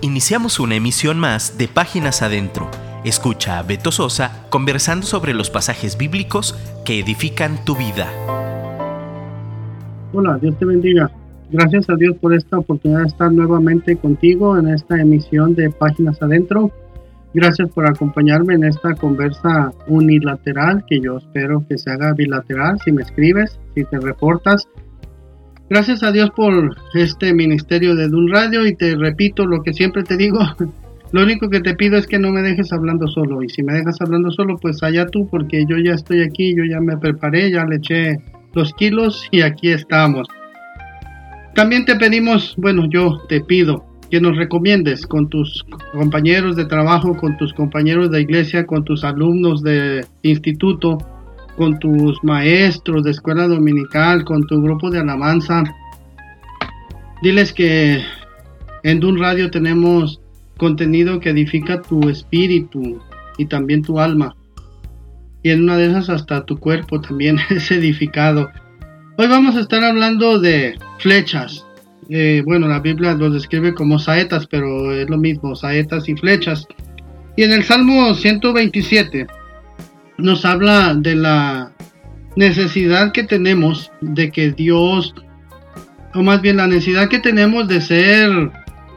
Iniciamos una emisión más de Páginas Adentro. Escucha a Beto Sosa conversando sobre los pasajes bíblicos que edifican tu vida. Hola, Dios te bendiga. Gracias a Dios por esta oportunidad de estar nuevamente contigo en esta emisión de Páginas Adentro. Gracias por acompañarme en esta conversa unilateral que yo espero que se haga bilateral si me escribes, si te reportas Gracias a Dios por este ministerio de Dun Radio y te repito lo que siempre te digo. Lo único que te pido es que no me dejes hablando solo. Y si me dejas hablando solo, pues allá tú, porque yo ya estoy aquí, yo ya me preparé, ya le eché los kilos y aquí estamos. También te pedimos, bueno, yo te pido que nos recomiendes con tus compañeros de trabajo, con tus compañeros de iglesia, con tus alumnos de instituto, con tus maestros de escuela dominical, con tu grupo de alabanza. Diles que en Dun Radio tenemos contenido que edifica tu espíritu y también tu alma. Y en una de esas hasta tu cuerpo también es edificado. Hoy vamos a estar hablando de flechas. Eh, bueno, la Biblia los describe como saetas, pero es lo mismo, saetas y flechas. Y en el Salmo 127, nos habla de la necesidad que tenemos de que Dios, o más bien la necesidad que tenemos de ser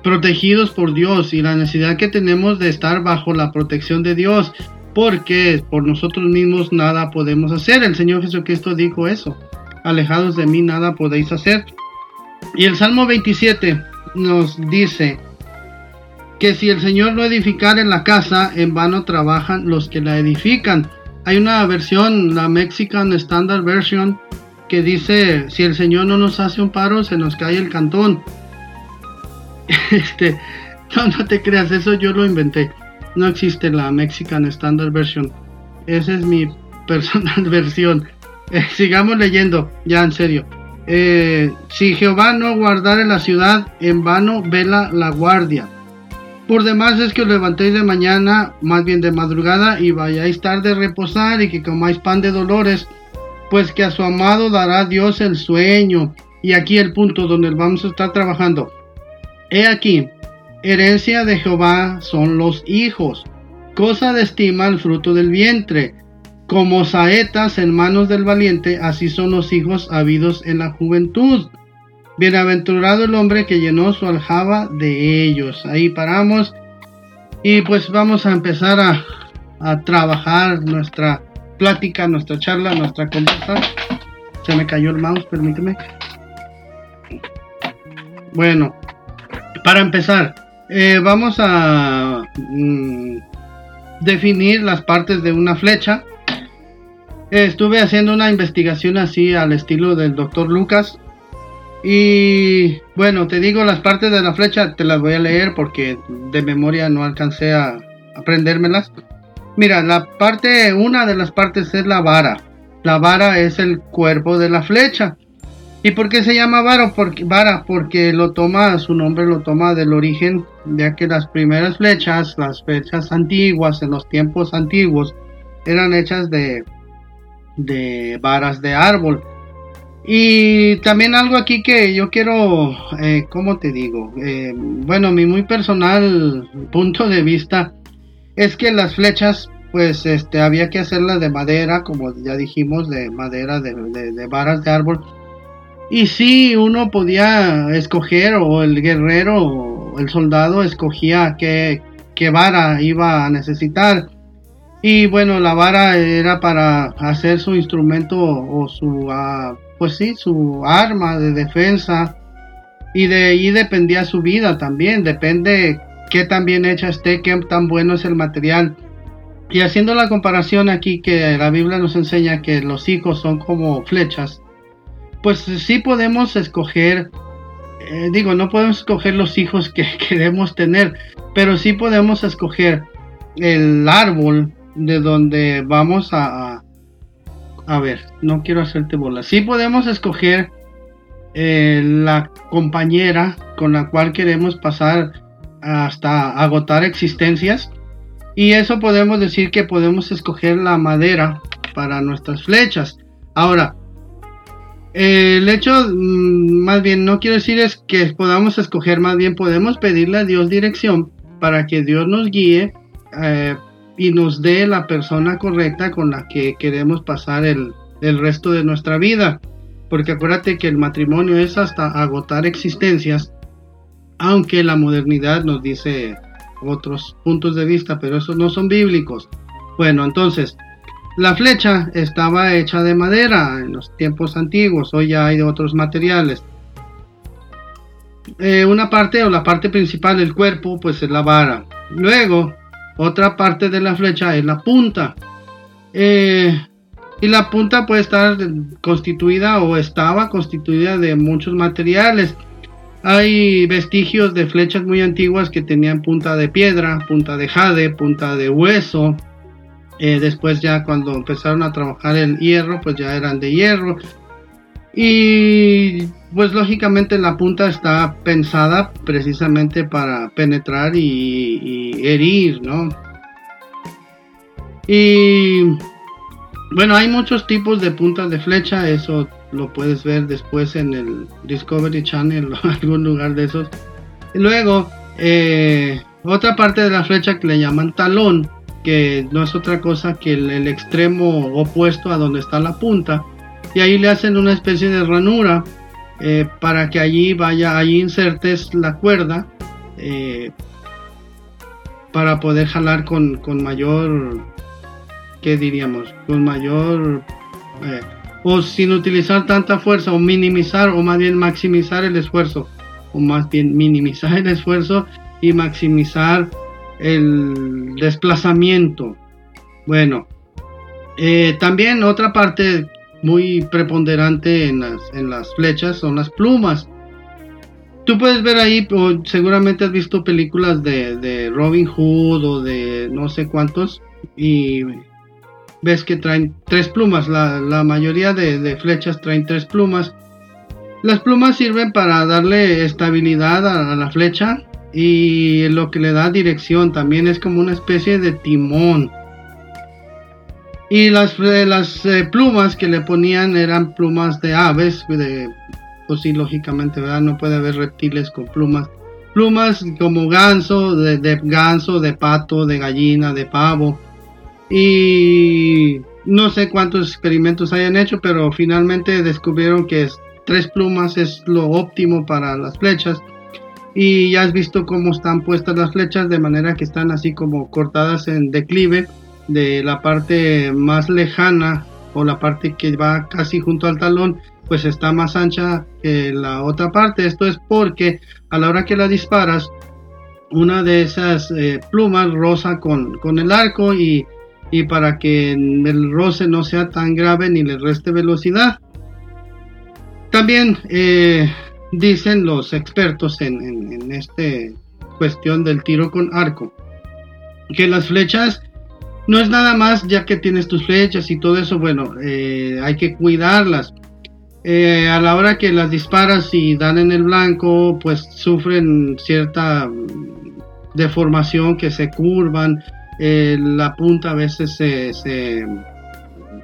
protegidos por Dios y la necesidad que tenemos de estar bajo la protección de Dios, porque por nosotros mismos nada podemos hacer. El Señor Jesucristo dijo eso, alejados de mí nada podéis hacer. Y el Salmo 27 nos dice que si el Señor no edificara en la casa, en vano trabajan los que la edifican. Hay una versión, la Mexican Standard Version, que dice, si el Señor no nos hace un paro, se nos cae el cantón. Este, no, te creas, eso yo lo inventé. No existe la Mexican Standard Version. Esa es mi personal versión. Eh, sigamos leyendo, ya en serio. Eh, si Jehová no guardare la ciudad, en vano vela la guardia. Por demás es que os levantéis de mañana, más bien de madrugada, y vayáis tarde a reposar y que comáis pan de dolores, pues que a su amado dará Dios el sueño. Y aquí el punto donde vamos a estar trabajando. He aquí, herencia de Jehová son los hijos, cosa de estima el fruto del vientre. Como saetas en manos del valiente, así son los hijos habidos en la juventud. Bienaventurado el hombre que llenó su aljaba de ellos. Ahí paramos. Y pues vamos a empezar a, a trabajar nuestra plática, nuestra charla, nuestra conversa. Se me cayó el mouse, permíteme. Bueno, para empezar, eh, vamos a mm, definir las partes de una flecha. estuve haciendo una investigación así al estilo del doctor Lucas. Y bueno, te digo las partes de la flecha, te las voy a leer porque de memoria no alcancé a aprendérmelas. Mira, la parte, una de las partes es la vara. La vara es el cuerpo de la flecha. ¿Y por qué se llama vara? Porque, vara, porque lo toma, su nombre lo toma del origen, ya que las primeras flechas, las flechas antiguas, en los tiempos antiguos, eran hechas de, de varas de árbol. Y también algo aquí que yo quiero, eh, ¿cómo te digo? Eh, bueno, mi muy personal punto de vista es que las flechas, pues, este, había que hacerlas de madera, como ya dijimos, de madera, de, de, varas de árbol. Y si uno podía escoger, o el guerrero, o el soldado escogía qué, qué vara iba a necesitar. Y bueno, la vara era para hacer su instrumento o su... Uh, pues sí, su arma de defensa y de ahí dependía su vida también, depende qué tan bien hecha esté, qué tan bueno es el material. Y haciendo la comparación aquí que la Biblia nos enseña que los hijos son como flechas, pues sí podemos escoger, eh, digo, no podemos escoger los hijos que queremos tener, pero sí podemos escoger el árbol de donde vamos a, a ver, no quiero hacerte bola. Sí podemos escoger eh, la compañera con la cual queremos pasar hasta agotar existencias. Y eso podemos decir que podemos escoger la madera para nuestras flechas. Ahora, el hecho, mm, más bien, no quiero decir es que podamos escoger, más bien podemos pedirle a Dios dirección para que Dios nos guíe eh, y nos dé la persona correcta con la que queremos pasar el, el resto de nuestra vida. Porque acuérdate que el matrimonio es hasta agotar existencias, aunque la modernidad nos dice otros puntos de vista, pero esos no son bíblicos. Bueno, entonces, la flecha estaba hecha de madera en los tiempos antiguos, hoy ya hay de otros materiales. Eh, una parte o la parte principal del cuerpo pues es la vara. Luego, otra parte de la flecha es la punta. Eh, y la punta puede estar constituida o estaba constituida de muchos materiales. Hay vestigios de flechas muy antiguas que tenían punta de piedra, punta de jade, punta de hueso, eh, después ya cuando empezaron a trabajar el hierro, pues ya eran de hierro. Y pues lógicamente la punta está pensada precisamente para penetrar y, herir, ¿no? Y bueno, hay muchos tipos de puntas de flecha, eso lo puedes ver después en el Discovery Channel o algún lugar de esos. Luego, eh, otra parte de la flecha que le llaman talón, que no es otra cosa que el, extremo opuesto a donde está la punta y ahí le hacen una especie de ranura eh, para que allí vaya allí insertes la cuerda eh, para poder jalar con, mayor qué diríamos con mayor eh, o sin utilizar tanta fuerza o minimizar o más bien maximizar el esfuerzo o más bien minimizar el esfuerzo y maximizar el desplazamiento. Bueno, también otra parte muy preponderante en las, en las flechas son las plumas. Tú puedes ver ahí, seguramente has visto películas de, Robin Hood o de no sé cuántos, y ves que traen tres plumas. La, mayoría de, flechas traen tres plumas. Las plumas sirven para darle estabilidad a la flecha y lo que le da dirección también es como una especie de timón. Y las, eh, las eh, plumas que le ponían eran plumas de aves, de, pues sí, lógicamente, ¿verdad? No puede haber reptiles con plumas. Plumas como ganso, de, de ganso, de pato, de gallina, de pavo. Y no sé cuántos experimentos hayan hecho, pero finalmente descubrieron que tres plumas es lo óptimo para las flechas y ya has visto cómo están puestas las flechas de manera que están así como cortadas en declive de la parte más lejana o la parte que va casi junto al talón pues está más ancha que la otra parte. Esto es porque a la hora que la disparas una de esas eh, plumas rosa con, con el arco y, y para que el roce no sea tan grave ni le reste velocidad. También eh, dicen los expertos en, en, este cuestión del tiro con arco, que las flechas no es nada más ya que tienes tus flechas y todo eso, bueno, eh, hay que cuidarlas. Eh, a la hora que las disparas y dan en el blanco, pues sufren cierta deformación que se curvan, eh, la punta a veces se,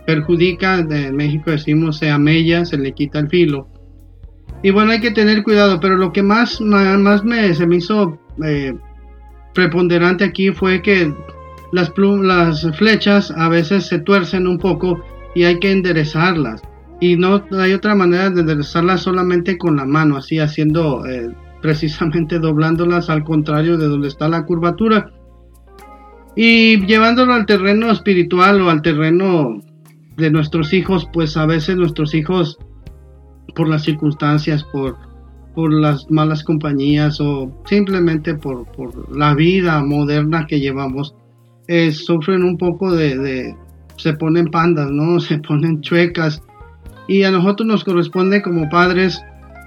perjudica, en México decimos se amella, se le quita el filo. Y bueno, hay que tener cuidado, pero lo que más, más me, se me hizo preponderante aquí fue que las, flechas a veces se tuercen un poco y hay que enderezarlas. Y no hay otra manera de enderezarlas solamente con la mano, así haciendo eh, precisamente doblándolas al contrario de donde está la curvatura. Y llevándolo al terreno espiritual o al terreno de nuestros hijos, pues a veces nuestros hijos por las circunstancias, por, por las malas compañías o simplemente por, la vida moderna que llevamos, eh, sufren un poco de, se ponen pandas, ¿no? Se ponen chuecas. Y a nosotros nos corresponde como padres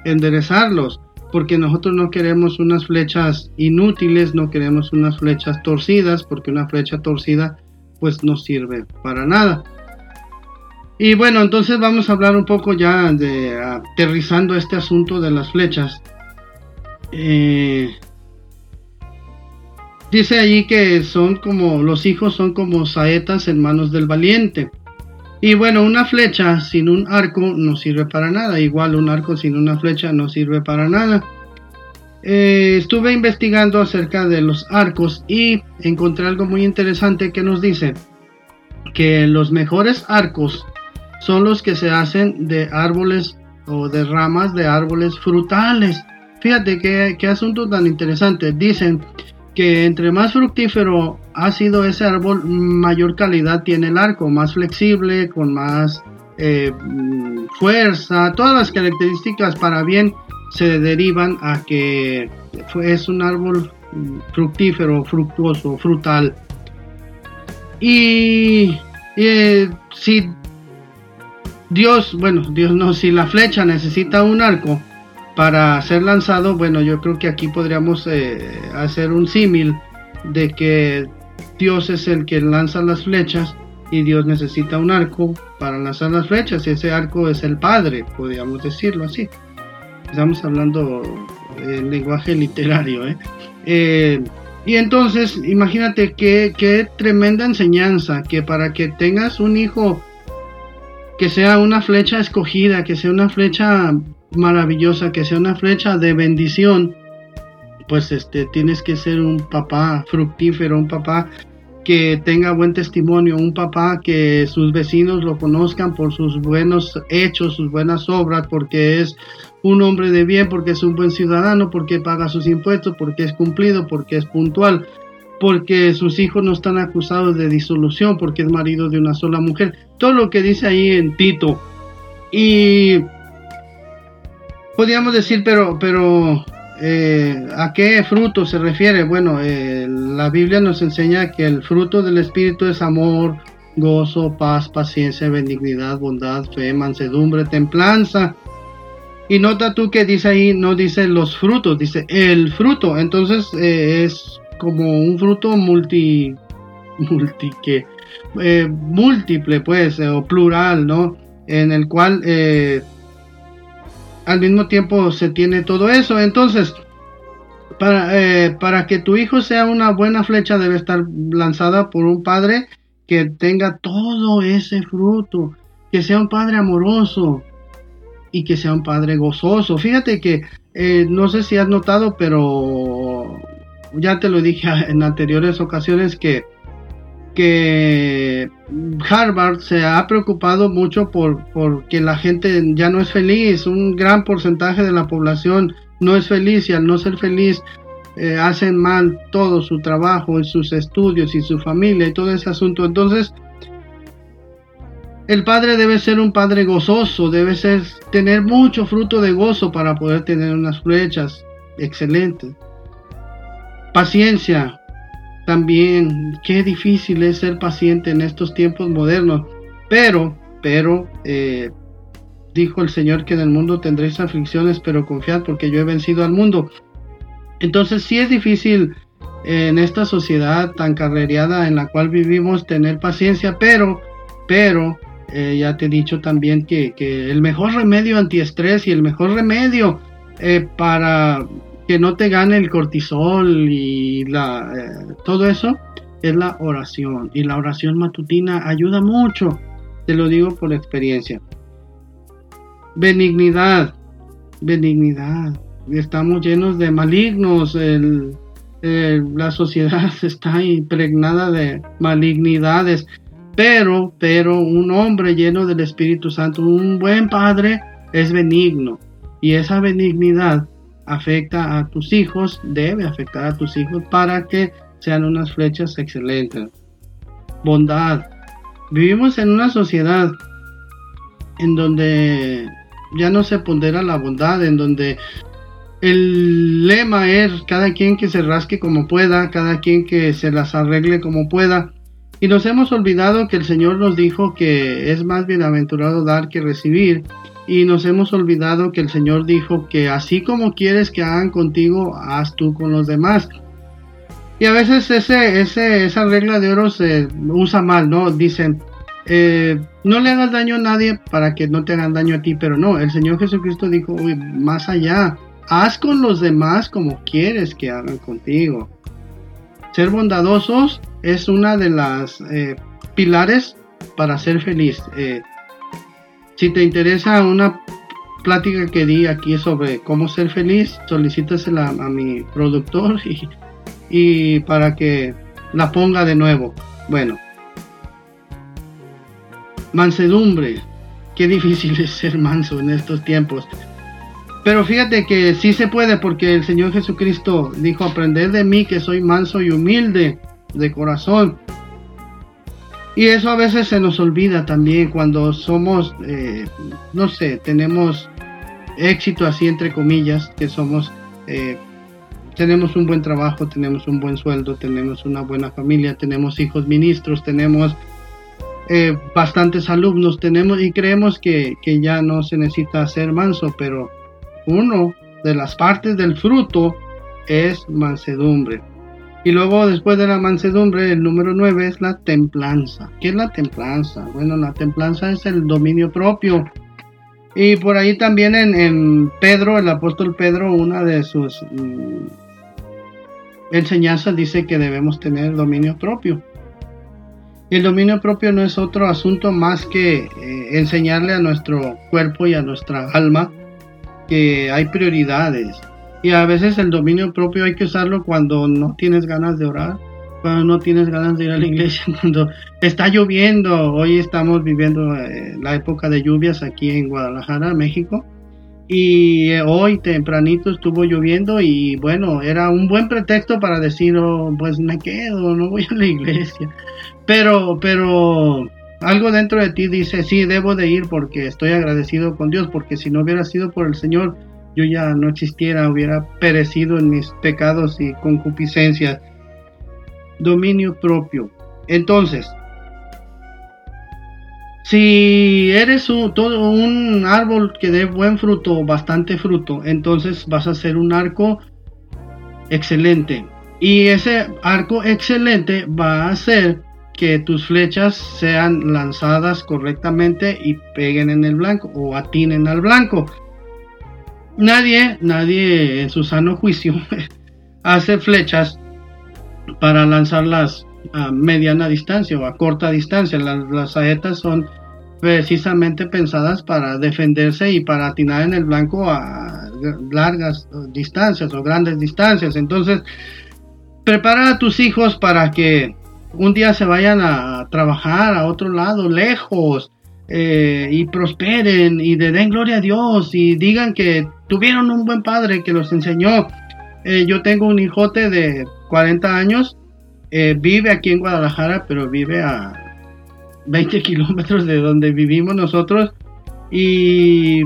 enderezarlos, porque nosotros no queremos unas flechas inútiles, no queremos unas flechas torcidas, porque una flecha torcida pues no sirve para nada. Y bueno, entonces vamos a hablar un poco ya de aterrizando este asunto de las flechas. Eh, dice allí que son como los hijos son como saetas en manos del valiente. Y bueno, una flecha sin un arco no sirve para nada. Igual un arco sin una flecha no sirve para nada. Eh, estuve investigando acerca de los arcos y encontré algo muy interesante que nos dice que los mejores arcos son los que se hacen de árboles o de ramas de árboles frutales. Fíjate qué, qué asunto tan interesante. Dicen que entre más fructífero ha sido ese árbol, mayor calidad tiene el arco, más flexible, con más eh, fuerza, todas las características para bien se derivan a que es un árbol fructífero, fructuoso, frutal. Y eh, si Dios, bueno, Dios no, si la flecha necesita un arco, para ser lanzado, bueno, yo creo que aquí podríamos eh, hacer un símil de que Dios es el que lanza las flechas y Dios necesita un arco para lanzar las flechas y ese arco es el Padre, podríamos decirlo así. Estamos hablando en lenguaje literario. ¿eh? Eh, y entonces, imagínate qué, qué tremenda enseñanza que para que tengas un hijo que sea una flecha escogida, que sea una flecha maravillosa, que sea una flecha de bendición, pues este tienes que ser un papá fructífero, un papá que tenga buen testimonio, un papá que sus vecinos lo conozcan por sus buenos hechos, sus buenas obras, porque es un hombre de bien, porque es un buen ciudadano, porque paga sus impuestos, porque es cumplido, porque es puntual, porque sus hijos no están acusados de disolución, porque es marido de una sola mujer. Todo lo que dice ahí en Tito. Y podríamos decir, pero, pero eh, ¿a qué fruto se refiere? Bueno, eh, la Biblia nos enseña que el fruto del Espíritu es amor, gozo, paz, paciencia, benignidad, bondad, fe, mansedumbre, templanza. Y nota tú que dice ahí, no dice los frutos, dice el fruto. Entonces eh, es como un fruto multi, multi que, múltiple, pues, o plural, ¿no? En el cual al mismo tiempo se tiene todo eso. Entonces, para, eh, para que tu hijo sea una buena flecha debe estar lanzada por un padre que tenga todo ese fruto, que sea un padre amoroso y que sea un padre gozoso. Fíjate que eh, no sé si has notado, pero ya te lo dije en anteriores ocasiones que que Harvard se ha preocupado mucho por, que la gente ya no es feliz, un gran porcentaje de la población no es feliz y al no ser feliz eh, hacen mal todo su trabajo y sus estudios y su familia y todo ese asunto. Entonces, el padre debe ser un padre gozoso, debe ser tener mucho fruto de gozo para poder tener unas flechas excelentes. Paciencia, también qué difícil es ser paciente en estos tiempos modernos. Pero, pero, eh, dijo el Señor que en el mundo tendréis aflicciones, pero confiad porque yo he vencido al mundo. Entonces sí es difícil en esta sociedad tan carrereada en la cual vivimos tener paciencia, pero, pero, eh, ya te he dicho también que, el mejor remedio antiestrés y el mejor remedio eh, para que no te gane el cortisol y la, eh, todo eso es la oración. Y la oración matutina ayuda mucho, te lo digo por experiencia. Benignidad, benignidad. Estamos llenos de malignos, la sociedad está impregnada de malignidades. Pero, pero un hombre lleno del Espíritu Santo, un buen padre, es benigno. Y esa benignidad afecta a tus hijos, debe afectar a tus hijos para que sean unas flechas excelentes. Bondad. Vivimos en una sociedad en donde ya no se pondera la bondad, en donde el lema es cada quien que se rasque como pueda, cada quien que se las arregle como pueda. Y nos hemos olvidado que el Señor nos dijo que es más bienaventurado dar que recibir y nos hemos olvidado que el Señor dijo que así como quieres que hagan contigo, haz tú con los demás. Y a veces ese, ese, esa regla de oro se usa mal, ¿no? Dicen, eh, no le hagas daño a nadie para que no te hagan daño a ti, pero no, el Señor Jesucristo dijo, uy, más allá, haz con los demás como quieres que hagan contigo. Ser bondadosos es una de las eh, pilares para ser feliz. Eh, si te interesa una plática que di aquí sobre cómo ser feliz, solicítasela a mi productor y, y para que la ponga de nuevo. Bueno, mansedumbre. Qué difícil es ser manso en estos tiempos. Pero fíjate que sí se puede porque el Señor Jesucristo dijo, aprender de mí que soy manso y humilde de corazón. Y eso a veces se nos olvida también cuando somos, eh, no sé, tenemos éxito así entre comillas, que somos, eh, tenemos un buen trabajo, tenemos un buen sueldo, tenemos una buena familia, tenemos hijos ministros, tenemos eh, bastantes alumnos, tenemos y creemos que, que ya no se necesita ser manso, pero uno de las partes del fruto es mansedumbre. Y luego después de la mansedumbre, el número 9 es la templanza. ¿Qué es la templanza? Bueno, la templanza es el dominio propio. Y por ahí también en, Pedro, el apóstol Pedro, una de sus mm, enseñanzas dice que debemos tener dominio propio. El dominio propio no es otro asunto más que eh, enseñarle a nuestro cuerpo y a nuestra alma que hay prioridades. Y a veces el dominio propio hay que usarlo cuando no tienes ganas de orar, cuando no tienes ganas de ir a la iglesia, cuando está lloviendo. Hoy estamos viviendo eh, la época de lluvias aquí en Guadalajara, México. Y eh, hoy tempranito estuvo lloviendo y bueno, era un buen pretexto para decir, oh, pues me quedo, no voy a la iglesia. Pero, pero algo dentro de ti dice, sí, debo de ir porque estoy agradecido con Dios, porque si no hubiera sido por el Señor, yo ya no existiera, hubiera perecido en mis pecados y concupiscencias. Dominio propio. Entonces, si eres un, todo un árbol que dé buen fruto, bastante fruto, entonces vas a ser un arco excelente. Y ese arco excelente va a ser que tus flechas sean lanzadas correctamente y peguen en el blanco o atinen al blanco. Nadie, nadie en su sano juicio hace flechas para lanzarlas a mediana distancia o a corta distancia. Las, las saetas son precisamente pensadas para defenderse y para atinar en el blanco a largas distancias o grandes distancias. Entonces, prepara a tus hijos para que un día se vayan a trabajar a otro lado, lejos, eh, y prosperen y le den gloria a Dios y digan que tuvieron un buen padre que los enseñó. Eh, yo tengo un hijote de 40 años, eh, vive aquí en Guadalajara, pero vive a 20 kilómetros de donde vivimos nosotros y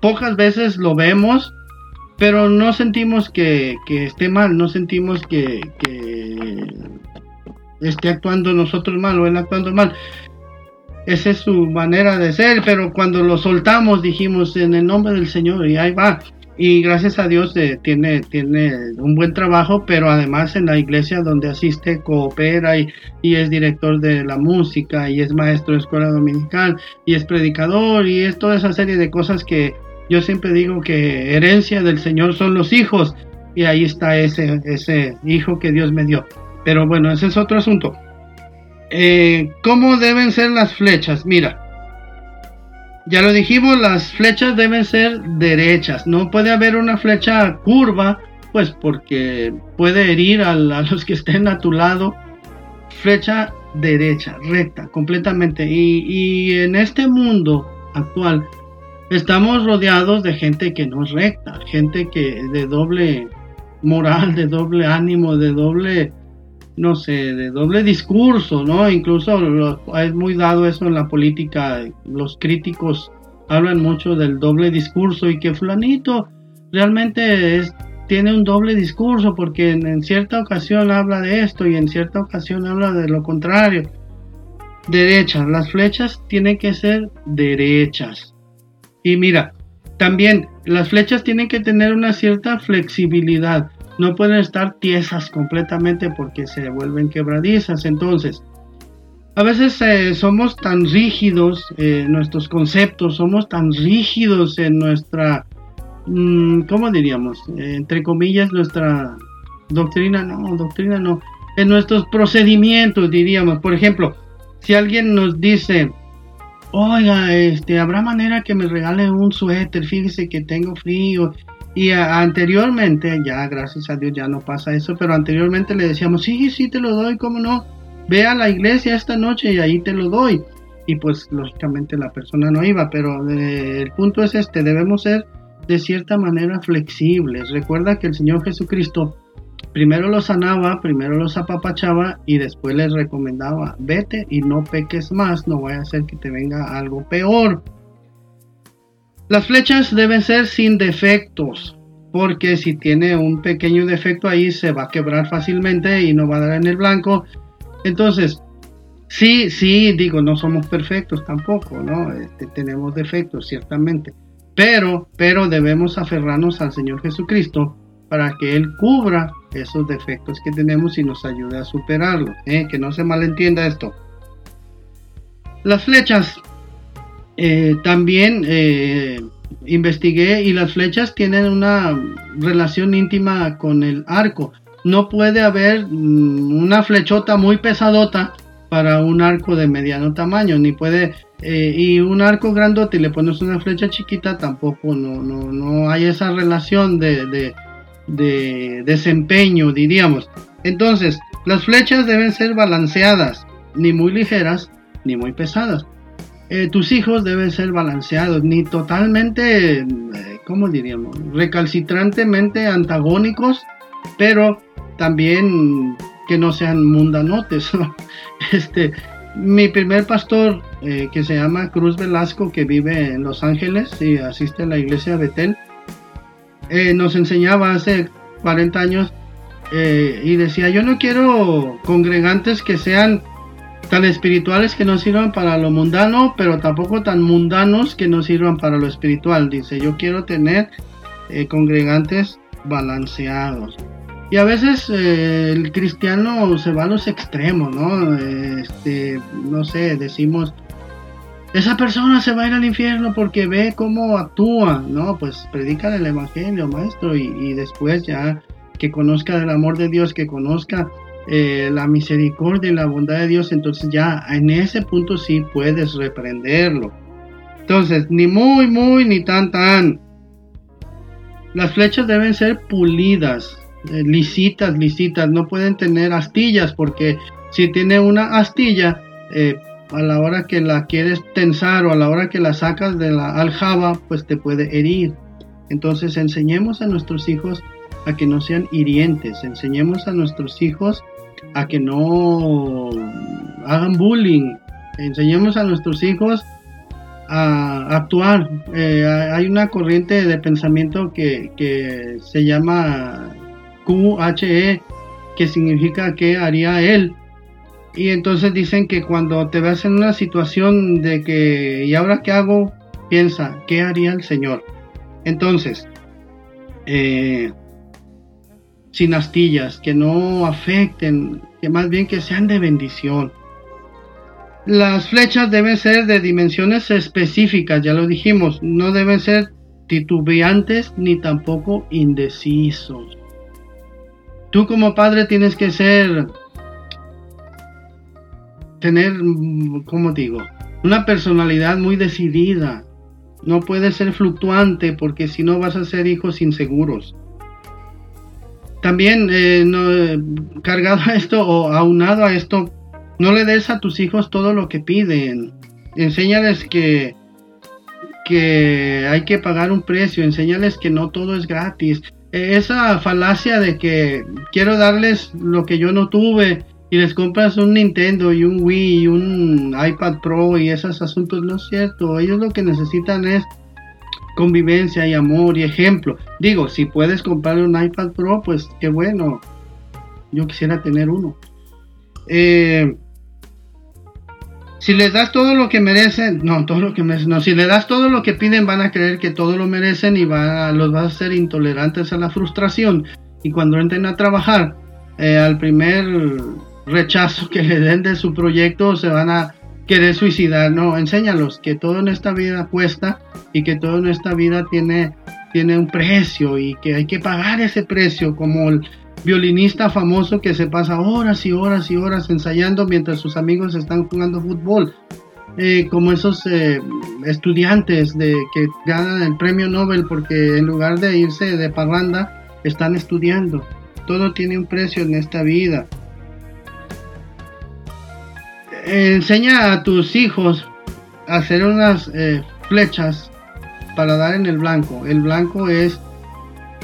pocas veces lo vemos, pero no sentimos que, esté mal, no sentimos que esté actuando nosotros mal o él actuando mal. Esa es su manera de ser, pero cuando lo soltamos dijimos en el nombre del Señor y ahí va. Y gracias a Dios eh, tiene, tiene un buen trabajo, pero además en la iglesia donde asiste coopera y, y, es director de la música y es maestro de escuela dominical y es predicador y es toda esa serie de cosas que yo siempre digo que herencia del Señor son los hijos y ahí está ese, ese hijo que Dios me dio. Pero bueno, ese es otro asunto. Eh, ¿Cómo deben ser las flechas? Mira, ya lo dijimos, las flechas deben ser derechas. No puede haber una flecha curva, pues porque puede herir a, los que estén a tu lado. Flecha derecha, recta, completamente. Y, y en este mundo actual estamos rodeados de gente que no es recta, gente que de doble moral, de doble ánimo, de doble no sé, de doble discurso, ¿no? Incluso es muy dado eso en la política, los críticos hablan mucho del doble discurso y que fulanito realmente es, tiene un doble discurso porque en, cierta ocasión habla de esto y en cierta ocasión habla de lo contrario. Derechas, las flechas tienen que ser derechas. Y mira, también las flechas tienen que tener una cierta flexibilidad no pueden estar tiesas completamente porque se vuelven quebradizas. Entonces, a veces eh, somos tan rígidos en nuestros conceptos, somos tan rígidos en nuestra, mm, ¿cómo diríamos? entre comillas, nuestra doctrina, no, doctrina no, en nuestros procedimientos, diríamos. Por ejemplo, si alguien nos dice, oiga, este, habrá manera que me regale un suéter, fíjese que tengo frío. Y anteriormente, ya gracias a Dios ya no pasa eso, pero anteriormente le decíamos, sí, sí, te lo doy, ¿cómo no? Ve a la iglesia esta noche y ahí te lo doy. Y pues lógicamente la persona no iba, pero eh, el punto es este, debemos ser de cierta manera flexibles. Recuerda que el Señor Jesucristo primero los sanaba, primero los apapachaba y después les recomendaba, vete y no peques más, no vaya a ser que te venga algo peor. Las flechas deben ser sin defectos, porque si tiene un pequeño defecto ahí se va a quebrar fácilmente y no va a dar en el blanco. Entonces, sí, sí, digo, no somos perfectos tampoco, ¿no? Este, tenemos defectos, ciertamente. Pero, pero debemos aferrarnos al Señor Jesucristo para que Él cubra esos defectos que tenemos y nos ayude a superarlos. ¿eh? Que no se malentienda esto. Las flechas eh, también eh, investigué y las flechas tienen una relación íntima con el arco. No puede haber mm, una flechota muy pesadota para un arco de mediano tamaño, ni puede y un arco grandote y le pones una flecha chiquita tampoco no, no, no hay esa relación de desempeño, diríamos. Entonces, las flechas deben ser balanceadas, ni muy ligeras ni muy pesadas. Eh, tus hijos deben ser balanceados, ni totalmente, eh, ¿cómo diríamos? Recalcitrantemente antagónicos, pero también que no sean mundanotes. este, mi primer pastor, eh, que se llama Cruz Velasco, que vive en Los Ángeles y asiste a la iglesia de Betel, nos enseñaba hace 40 años y decía, yo no quiero congregantes que sean tan espirituales que no sirvan para lo mundano, pero tampoco tan mundanos que no sirvan para lo espiritual. Dice, yo quiero tener eh, congregantes balanceados. Y a veces el cristiano se va a los extremos, ¿no? Este, no sé, decimos, esa persona se va a ir al infierno porque ve cómo actúa, ¿no? Pues predica el evangelio, maestro, y, después ya que conozca el amor de Dios, que conozca eh, la misericordia y la bondad de Dios, entonces ya en ese punto sí puedes reprenderlo. Entonces, ni muy, muy, ni tan, tan. Las flechas deben ser pulidas, eh, lisitas, lisitas, no pueden tener astillas porque si tiene una astilla, eh, a la hora que la quieres tensar o a la hora que la sacas de la aljaba, pues te puede herir. Entonces enseñemos a nuestros hijos a que no sean hirientes, enseñemos a nuestros hijos a que no hagan bullying, enseñemos a nuestros hijos a actuar. Eh, hay una corriente de pensamiento que, que se llama QHE, que significa que haría él. Y entonces dicen que cuando te ves en una situación de que, ¿y ahora qué hago? Piensa, ¿qué haría el Señor? Entonces, eh, sin astillas, que no afecten, que más bien que sean de bendición. Las flechas deben ser de dimensiones específicas, ya lo dijimos, no deben ser titubeantes ni tampoco indecisos. Tú como padre tienes que ser tener, como digo, una personalidad muy decidida. No puede ser fluctuante porque si no vas a ser hijos inseguros. También, eh, no, cargado a esto o aunado a esto, no le des a tus hijos todo lo que piden. Enséñales que, que hay que pagar un precio. Enséñales que no todo es gratis. Esa falacia de que quiero darles lo que yo no tuve y les compras un Nintendo y un Wii y un iPad Pro y esos asuntos, no es cierto. Ellos lo que necesitan es convivencia y amor y ejemplo. Digo, si puedes comprarle un iPad Pro, pues qué bueno. Yo quisiera tener uno. Eh, si les das todo lo que merecen, no, todo lo que merecen, no, si les das todo lo que piden, van a creer que todo lo merecen y va, los vas a hacer intolerantes a la frustración. Y cuando entren a trabajar, eh, al primer rechazo que le den de su proyecto se van a querer suicidar. No, enséñalos que todo en esta vida cuesta y que todo en esta vida tiene tiene un precio y que hay que pagar ese precio, como el violinista famoso que se pasa horas y horas y horas ensayando mientras sus amigos están jugando fútbol. Eh, como esos eh, estudiantes de que ganan el premio Nobel porque en lugar de irse de parranda están estudiando. Todo tiene un precio en esta vida. Enseña a tus hijos a hacer unas eh, flechas para dar en el blanco. El blanco es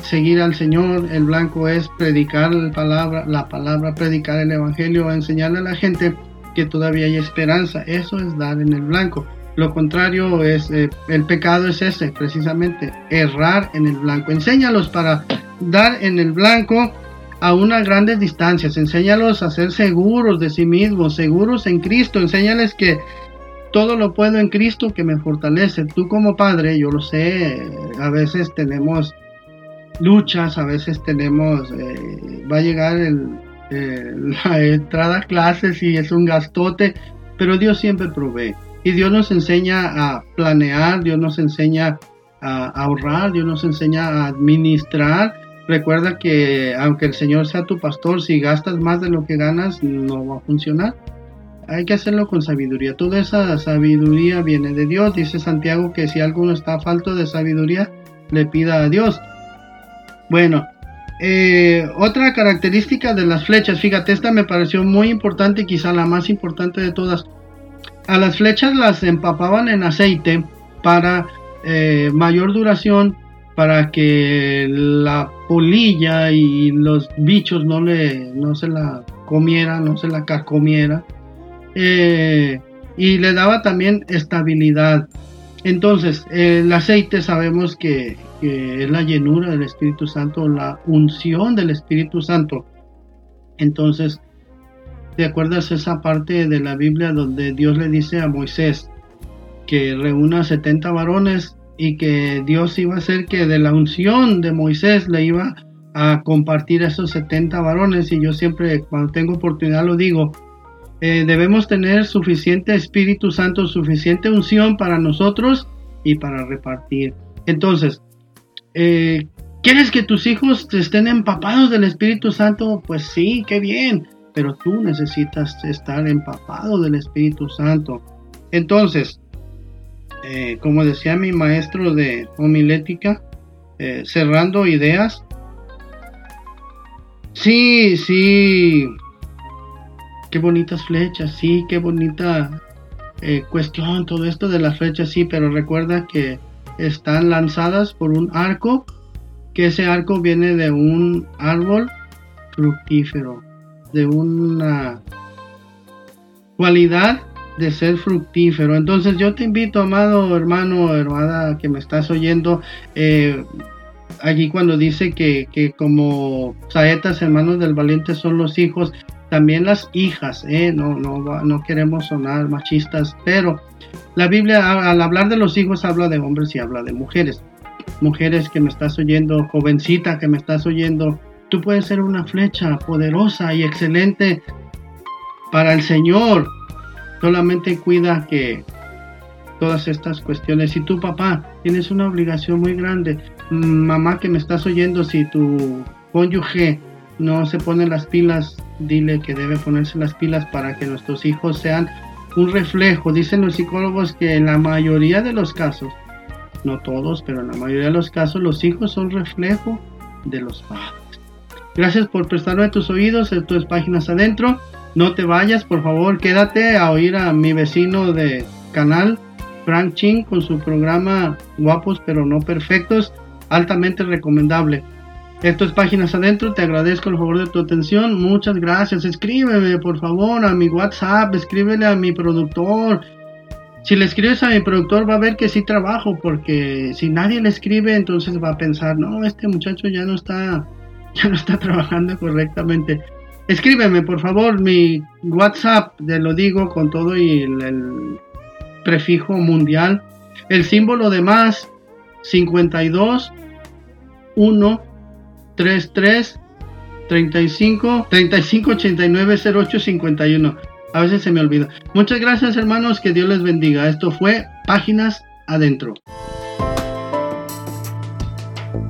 seguir al Señor, el blanco es predicar la palabra, la palabra, predicar el evangelio, enseñarle a la gente que todavía hay esperanza. Eso es dar en el blanco. Lo contrario es, eh, el pecado es ese, precisamente, errar en el blanco. Enséñalos para dar en el blanco a unas grandes distancias. Enséñalos a ser seguros de sí mismos, seguros en Cristo. Enséñales que todo lo puedo en Cristo que me fortalece. Tú como padre, yo lo sé, a veces tenemos luchas, a veces tenemos, eh, va a llegar el, la entrada a clases y es un gastote, pero Dios siempre provee. Y Dios nos enseña a planear, Dios nos enseña a ahorrar, Dios nos enseña a administrar. Recuerda que aunque el Señor sea tu pastor, si gastas más de lo que ganas, no va a funcionar. Hay que hacerlo con sabiduría. Toda esa sabiduría viene de Dios. Dice Santiago que si alguno está falto de sabiduría, le pida a Dios. Bueno, eh, otra característica de las flechas, fíjate, esta me pareció muy importante, quizá la más importante de todas. A las flechas las empapaban en aceite para eh, mayor duración, para que la polilla y los bichos no, le, no se la comieran, no se la carcomiera. Eh, y le daba también estabilidad. Entonces, el aceite sabemos que, es la llenura del Espíritu Santo, la unción del Espíritu Santo. Entonces, ¿te acuerdas esa parte de la Biblia donde Dios le dice a Moisés que reúna 70 varones y que Dios iba a hacer que de la unción de Moisés le iba a compartir a esos 70 varones? Y yo siempre, cuando tengo oportunidad, lo digo, eh, debemos tener suficiente Espíritu Santo, suficiente unción para nosotros y para repartir. Entonces, eh, ¿Quieres que tus hijos estén empapados del Espíritu Santo? Pues sí, qué bien, pero tú necesitas estar empapado del Espíritu Santo. Entonces, eh, como decía mi maestro de homilética, eh, cerrando ideas, sí, sí, qué bonitas flechas, sí, qué bonita cuestión, todo esto de las flechas, sí, pero recuerda que están lanzadas por un arco, que ese arco viene de un árbol fructífero, de una cualidad de ser fructífero. Entonces yo te invito, amado hermano, hermana, que me estás oyendo, eh, allí cuando dice que, que, como saetas hermanos del valiente son los hijos, también las hijas, eh, no, no, no queremos sonar machistas, pero la Biblia al hablar de los hijos habla de hombres y habla de mujeres. Mujeres que me estás oyendo, jovencita que me estás oyendo, tú puedes ser una flecha poderosa y excelente para el Señor. Solamente cuida que todas estas cuestiones. Si tu papá tienes una obligación muy grande, mamá que me estás oyendo, si tu cónyuge no se pone las pilas, dile que debe ponerse las pilas para que nuestros hijos sean un reflejo. Dicen los psicólogos que en la mayoría de los casos, no todos, pero en la mayoría de los casos, los hijos son reflejo de los padres. Gracias por prestarme tus oídos en tus páginas adentro. No te vayas, por favor, quédate a oír a mi vecino de canal, Frank Ching, con su programa Guapos pero no perfectos, altamente recomendable. Esto es Páginas Adentro, te agradezco el favor de tu atención, muchas gracias. Escríbeme por favor a mi WhatsApp, escríbele a mi productor. Si le escribes a mi productor va a ver que sí trabajo, porque si nadie le escribe entonces va a pensar, no, este muchacho ya no está, ya no está trabajando correctamente. Escríbeme por favor, mi WhatsApp, te lo digo con todo y el, el prefijo mundial. El símbolo de más 52 1 33 35 35 89 08 51. A veces se me olvida. Muchas gracias hermanos, que Dios les bendiga. Esto fue Páginas Adentro.